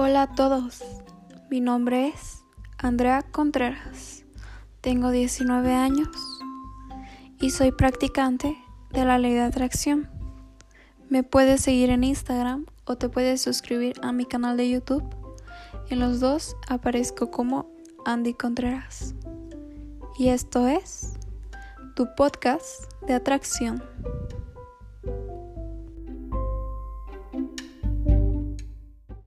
Hola a todos, mi nombre es Andrea Contreras, tengo 19 años y soy practicante de la ley de atracción. Me puedes seguir en Instagram o te puedes suscribir a mi canal de YouTube. En los dos aparezco como Andy Contreras. Y esto es tu podcast de atracción.